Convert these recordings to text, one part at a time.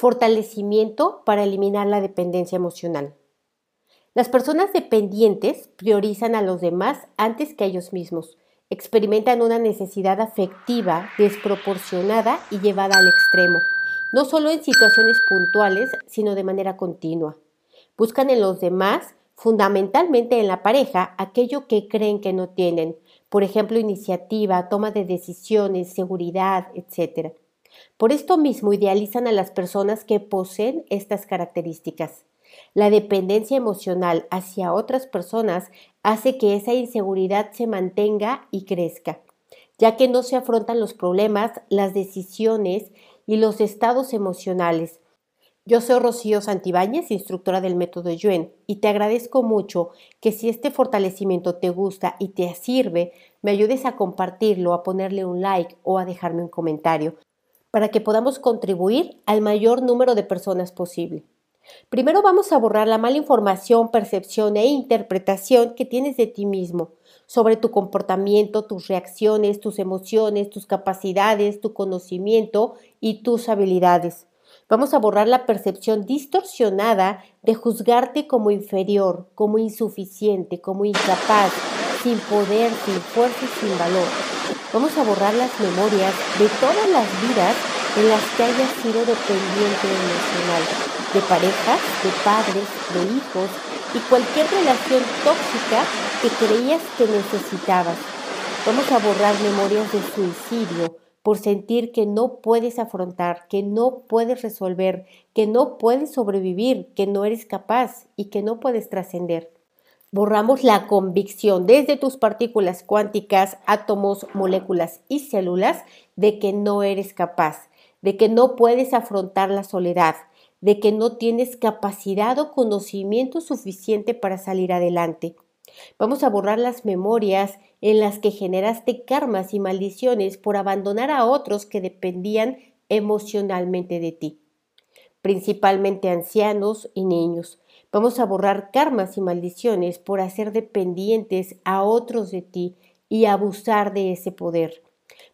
Fortalecimiento para eliminar la dependencia emocional. Las personas dependientes priorizan a los demás antes que a ellos mismos. Experimentan una necesidad afectiva desproporcionada y llevada al extremo, no solo en situaciones puntuales, sino de manera continua. Buscan en los demás, fundamentalmente en la pareja, aquello que creen que no tienen, por ejemplo, iniciativa, toma de decisiones, seguridad, etc. Por esto mismo idealizan a las personas que poseen estas características. La dependencia emocional hacia otras personas hace que esa inseguridad se mantenga y crezca, ya que no se afrontan los problemas, las decisiones y los estados emocionales. Yo soy Rocío Santibáñez, instructora del método Yuen, y te agradezco mucho que si este fortalecimiento te gusta y te sirve, me ayudes a compartirlo, a ponerle un like o a dejarme un comentario, para que podamos contribuir al mayor número de personas posible. Primero vamos a borrar la mala información, percepción e interpretación que tienes de ti mismo sobre tu comportamiento, tus reacciones, tus emociones, tus capacidades, tu conocimiento y tus habilidades. Vamos a borrar la percepción distorsionada de juzgarte como inferior, como insuficiente, como incapaz, sin poder, sin fuerza y sin valor. Vamos a borrar las memorias de todas las vidas en las que hayas sido dependiente emocional de parejas, de padres, de hijos y cualquier relación tóxica que creías que necesitabas. Vamos a borrar memorias de suicidio por sentir que no puedes afrontar, que no puedes resolver, que no puedes sobrevivir, que no eres capaz y que no puedes trascender. Borramos la convicción desde tus partículas cuánticas, átomos, moléculas y células de que no eres capaz, de que no puedes afrontar la soledad, de que no tienes capacidad o conocimiento suficiente para salir adelante. Vamos a borrar las memorias en las que generaste karmas y maldiciones por abandonar a otros que dependían emocionalmente de ti, principalmente ancianos y niños. Vamos a borrar karmas y maldiciones por hacer dependientes a otros de ti y abusar de ese poder.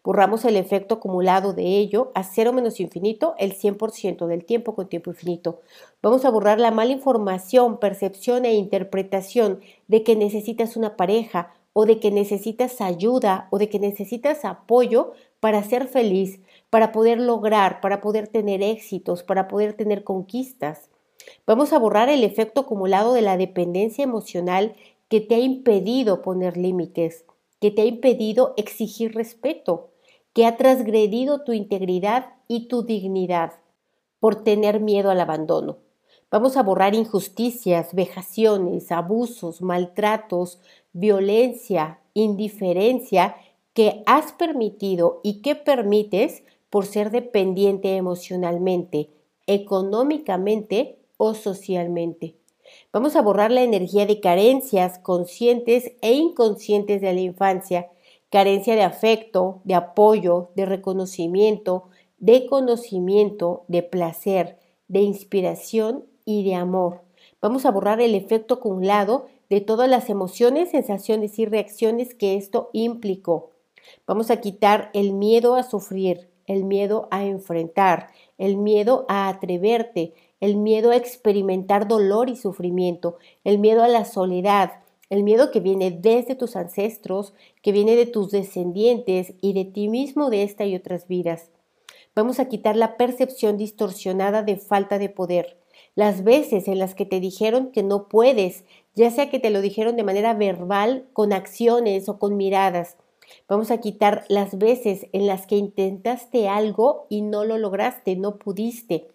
Borramos el efecto acumulado de ello a cero menos infinito el 100% del tiempo con tiempo infinito. Vamos a borrar la mala información, percepción e interpretación de que necesitas una pareja o de que necesitas ayuda o de que necesitas apoyo para ser feliz, para poder lograr, para poder tener éxitos, para poder tener conquistas. Vamos a borrar el efecto acumulado de la dependencia emocional que te ha impedido poner límites, que te ha impedido exigir respeto, que ha transgredido tu integridad y tu dignidad por tener miedo al abandono. Vamos a borrar injusticias, vejaciones, abusos, maltratos, violencia, indiferencia que has permitido y que permites por ser dependiente emocionalmente, económicamente o socialmente. Vamos a borrar la energía de carencias conscientes e inconscientes de la infancia carencia de afecto, de apoyo, de reconocimiento, de conocimiento, de placer, de inspiración y de amor. Vamos a borrar el efecto acumulado de todas las emociones, sensaciones y reacciones que esto implicó. Vamos a quitar el miedo a sufrir, el miedo a enfrentar, el miedo a atreverte, el miedo a experimentar dolor y sufrimiento, el miedo a la soledad, el miedo que viene desde tus ancestros, que viene de tus descendientes y de ti mismo de esta y otras vidas. Vamos a quitar la percepción distorsionada de falta de poder. Las veces en las que te dijeron que no puedes, ya sea que te lo dijeron de manera verbal, con acciones o con miradas. Vamos a quitar las veces en las que intentaste algo y no lo lograste, no pudiste.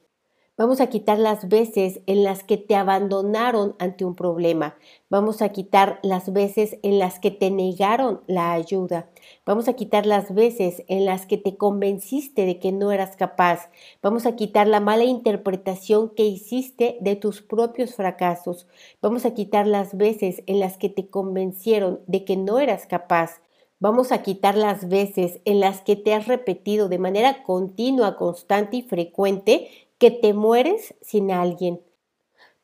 Vamos a quitar las veces en las que te abandonaron ante un problema. Vamos a quitar las veces en las que te negaron la ayuda. Vamos a quitar las veces en las que te convenciste de que no eras capaz. Vamos a quitar la mala interpretación que hiciste de tus propios fracasos. Vamos a quitar las veces en las que te convencieron de que no eras capaz. Vamos a quitar las veces en las que te has repetido de manera continua, constante y frecuente que te mueres sin alguien.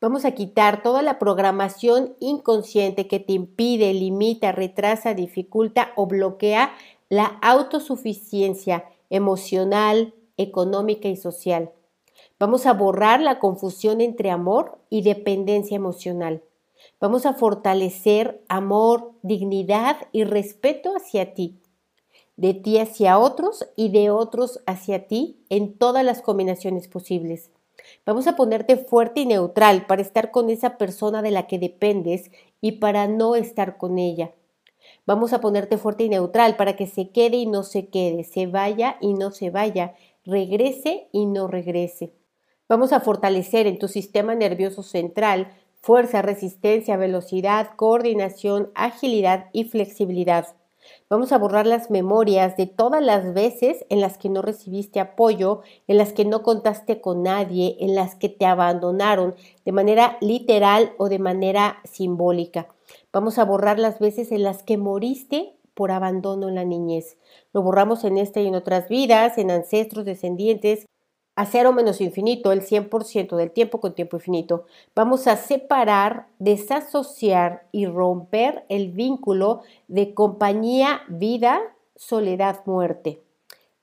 Vamos a quitar toda la programación inconsciente que te impide, limita, retrasa, dificulta o bloquea la autosuficiencia emocional, económica y social. Vamos a borrar la confusión entre amor y dependencia emocional. Vamos a fortalecer amor, dignidad y respeto hacia ti, de ti hacia otros y de otros hacia ti en todas las combinaciones posibles. Vamos a ponerte fuerte y neutral para estar con esa persona de la que dependes y para no estar con ella. Vamos a ponerte fuerte y neutral para que se quede y no se quede, se vaya y no se vaya, regrese y no regrese. Vamos a fortalecer en tu sistema nervioso central fuerza, resistencia, velocidad, coordinación, agilidad y flexibilidad. Vamos a borrar las memorias de todas las veces en las que no recibiste apoyo, en las que no contaste con nadie, en las que te abandonaron de manera literal o de manera simbólica. Vamos a borrar las veces en las que moriste por abandono en la niñez. Lo borramos en esta y en otras vidas, en ancestros, descendientes, a cero menos infinito, el 100% del tiempo con tiempo infinito. Vamos a separar, desasociar y romper el vínculo de compañía, vida, soledad, muerte.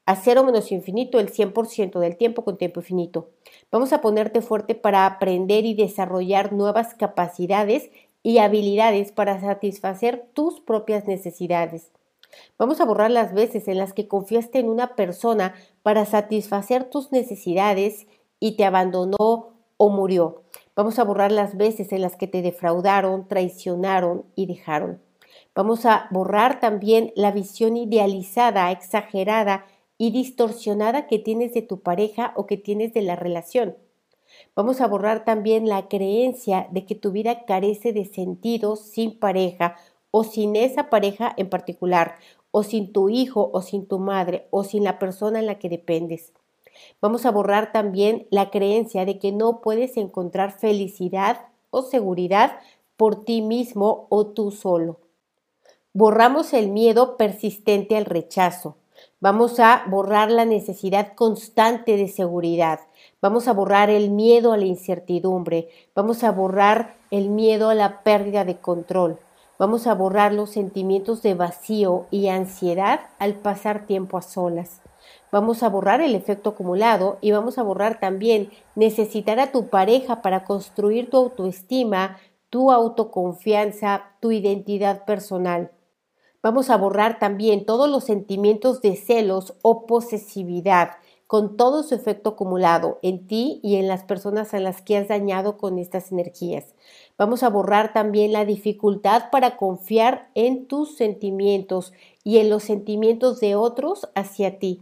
A cero menos infinito, el 100% del tiempo con tiempo infinito. Vamos a ponerte fuerte para aprender y desarrollar nuevas capacidades y habilidades para satisfacer tus propias necesidades. Vamos a borrar las veces en las que confiaste en una persona para satisfacer tus necesidades y te abandonó o murió. Vamos a borrar las veces en las que te defraudaron, traicionaron y dejaron. Vamos a borrar también la visión idealizada, exagerada y distorsionada que tienes de tu pareja o que tienes de la relación. Vamos a borrar también la creencia de que tu vida carece de sentido sin pareja o sin esa pareja en particular, o sin tu hijo o sin tu madre, o sin la persona en la que dependes. Vamos a borrar también la creencia de que no puedes encontrar felicidad o seguridad por ti mismo o tú solo. Borramos el miedo persistente al rechazo. Vamos a borrar la necesidad constante de seguridad. Vamos a borrar el miedo a la incertidumbre. Vamos a borrar el miedo a la pérdida de control. Vamos a borrar los sentimientos de vacío y ansiedad al pasar tiempo a solas. Vamos a borrar el efecto acumulado y vamos a borrar también necesitar a tu pareja para construir tu autoestima, tu autoconfianza, tu identidad personal. Vamos a borrar también todos los sentimientos de celos o posesividad, con todo su efecto acumulado en ti y en las personas a las que has dañado con estas energías. Vamos a borrar también la dificultad para confiar en tus sentimientos y en los sentimientos de otros hacia ti.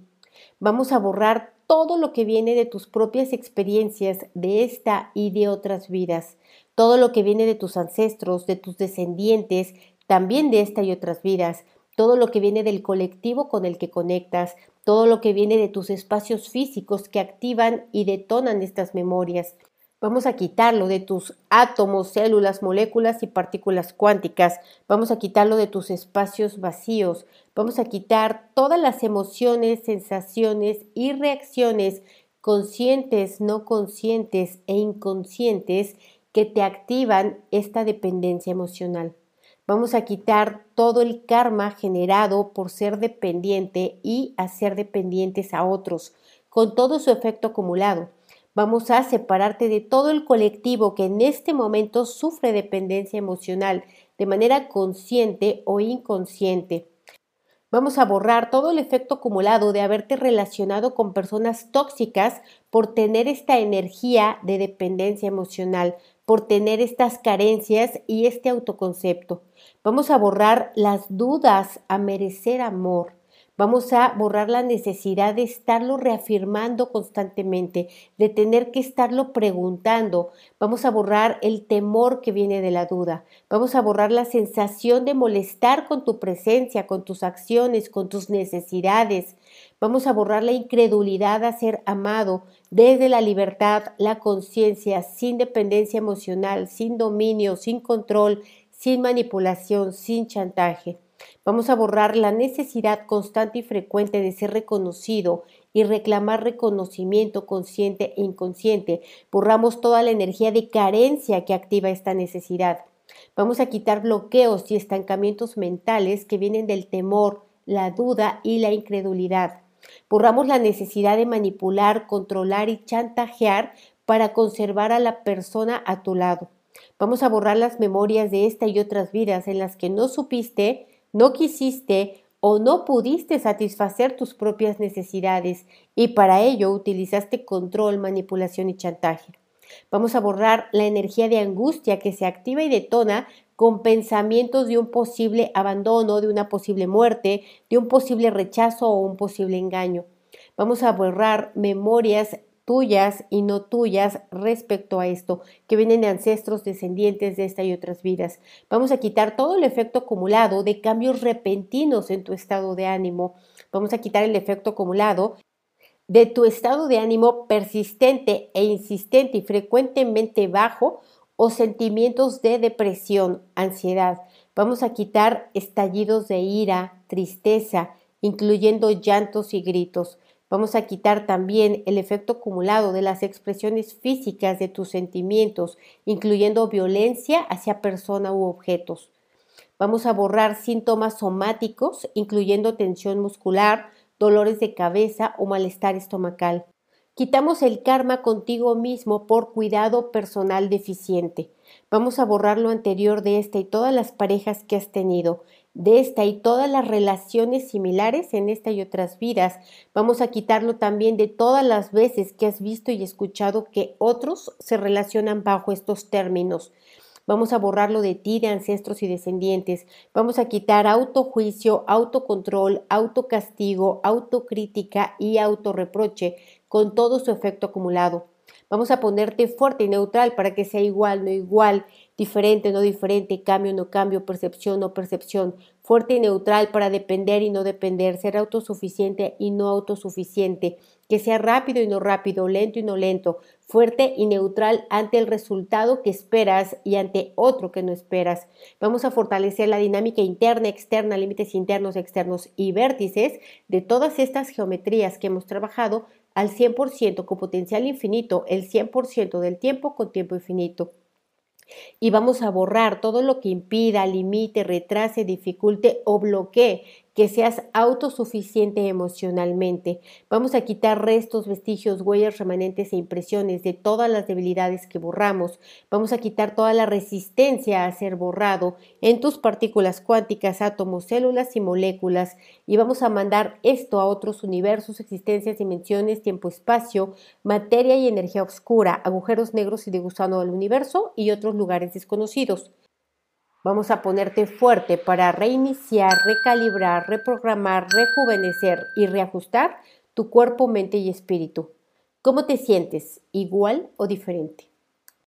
Vamos a borrar todo lo que viene de tus propias experiencias de esta y de otras vidas, todo lo que viene de tus ancestros, de tus descendientes, también de esta y otras vidas, todo lo que viene del colectivo con el que conectas, todo lo que viene de tus espacios físicos que activan y detonan estas memorias. Vamos a quitarlo de tus átomos, células, moléculas y partículas cuánticas. Vamos a quitarlo de tus espacios vacíos. Vamos a quitar todas las emociones, sensaciones y reacciones conscientes, no conscientes e inconscientes que te activan esta dependencia emocional. Vamos a quitar todo el karma generado por ser dependiente y hacer dependientes a otros, con todo su efecto acumulado. Vamos a separarte de todo el colectivo que en este momento sufre dependencia emocional de manera consciente o inconsciente. Vamos a borrar todo el efecto acumulado de haberte relacionado con personas tóxicas por tener esta energía de dependencia emocional, por tener estas carencias y este autoconcepto. Vamos a borrar las dudas a merecer amor. Vamos a borrar la necesidad de estarlo reafirmando constantemente, de tener que estarlo preguntando. Vamos a borrar el temor que viene de la duda. Vamos a borrar la sensación de molestar con tu presencia, con tus acciones, con tus necesidades. Vamos a borrar la incredulidad a ser amado desde la libertad, la conciencia, sin dependencia emocional, sin dominio, sin control, sin manipulación, sin chantaje. Vamos a borrar la necesidad constante y frecuente de ser reconocido y reclamar reconocimiento consciente e inconsciente. Borramos toda la energía de carencia que activa esta necesidad. Vamos a quitar bloqueos y estancamientos mentales que vienen del temor, la duda y la incredulidad. Borramos la necesidad de manipular, controlar y chantajear para conservar a la persona a tu lado. Vamos a borrar las memorias de esta y otras vidas en las que no supiste, no quisiste o no pudiste satisfacer tus propias necesidades y para ello utilizaste control, manipulación y chantaje. Vamos a borrar la energía de angustia que se activa y detona con pensamientos de un posible abandono, de una posible muerte, de un posible rechazo o un posible engaño. Vamos a borrar memorias tuyas y no tuyas respecto a esto, que vienen de ancestros descendientes de esta y otras vidas. Vamos a quitar todo el efecto acumulado de cambios repentinos en tu estado de ánimo. Vamos a quitar el efecto acumulado de tu estado de ánimo persistente e insistente y frecuentemente bajo o sentimientos de depresión, ansiedad. Vamos a quitar estallidos de ira, tristeza, incluyendo llantos y gritos. Vamos a quitar también el efecto acumulado de las expresiones físicas de tus sentimientos, incluyendo violencia hacia persona u objetos. Vamos a borrar síntomas somáticos, incluyendo tensión muscular, dolores de cabeza o malestar estomacal. Quitamos el karma contigo mismo por cuidado personal deficiente. Vamos a borrar lo anterior de esta y todas las parejas que has tenido, de esta y todas las relaciones similares en esta y otras vidas. Vamos a quitarlo también de todas las veces que has visto y escuchado que otros se relacionan bajo estos términos. Vamos a borrarlo de ti, de ancestros y descendientes. Vamos a quitar autojuicio, autocontrol, autocastigo, autocrítica y autorreproche con todo su efecto acumulado. Vamos a ponerte fuerte y neutral para que sea igual, no igual, diferente, no diferente, cambio, no cambio, percepción, no percepción, fuerte y neutral para depender y no depender, ser autosuficiente y no autosuficiente, que sea rápido y no rápido, lento y no lento, fuerte y neutral ante el resultado que esperas y ante otro que no esperas. Vamos a fortalecer la dinámica interna, externa, límites internos, externos y vértices de todas estas geometrías que hemos trabajado al 100% con potencial infinito, el 100% del tiempo con tiempo infinito y vamos a borrar todo lo que impida, limite, retrase, dificulte o bloquee que seas autosuficiente emocionalmente. Vamos a quitar restos, vestigios, huellas, remanentes e impresiones de todas las debilidades que borramos. Vamos a quitar toda la resistencia a ser borrado en tus partículas cuánticas, átomos, células y moléculas. Y vamos a mandar esto a otros universos, existencias, dimensiones, tiempo, espacio, materia y energía oscura, agujeros negros y de gusano del universo y otros lugares desconocidos. Vamos a ponerte fuerte para reiniciar, recalibrar, reprogramar, rejuvenecer y reajustar tu cuerpo, mente y espíritu. ¿Cómo te sientes? ¿Igual o diferente?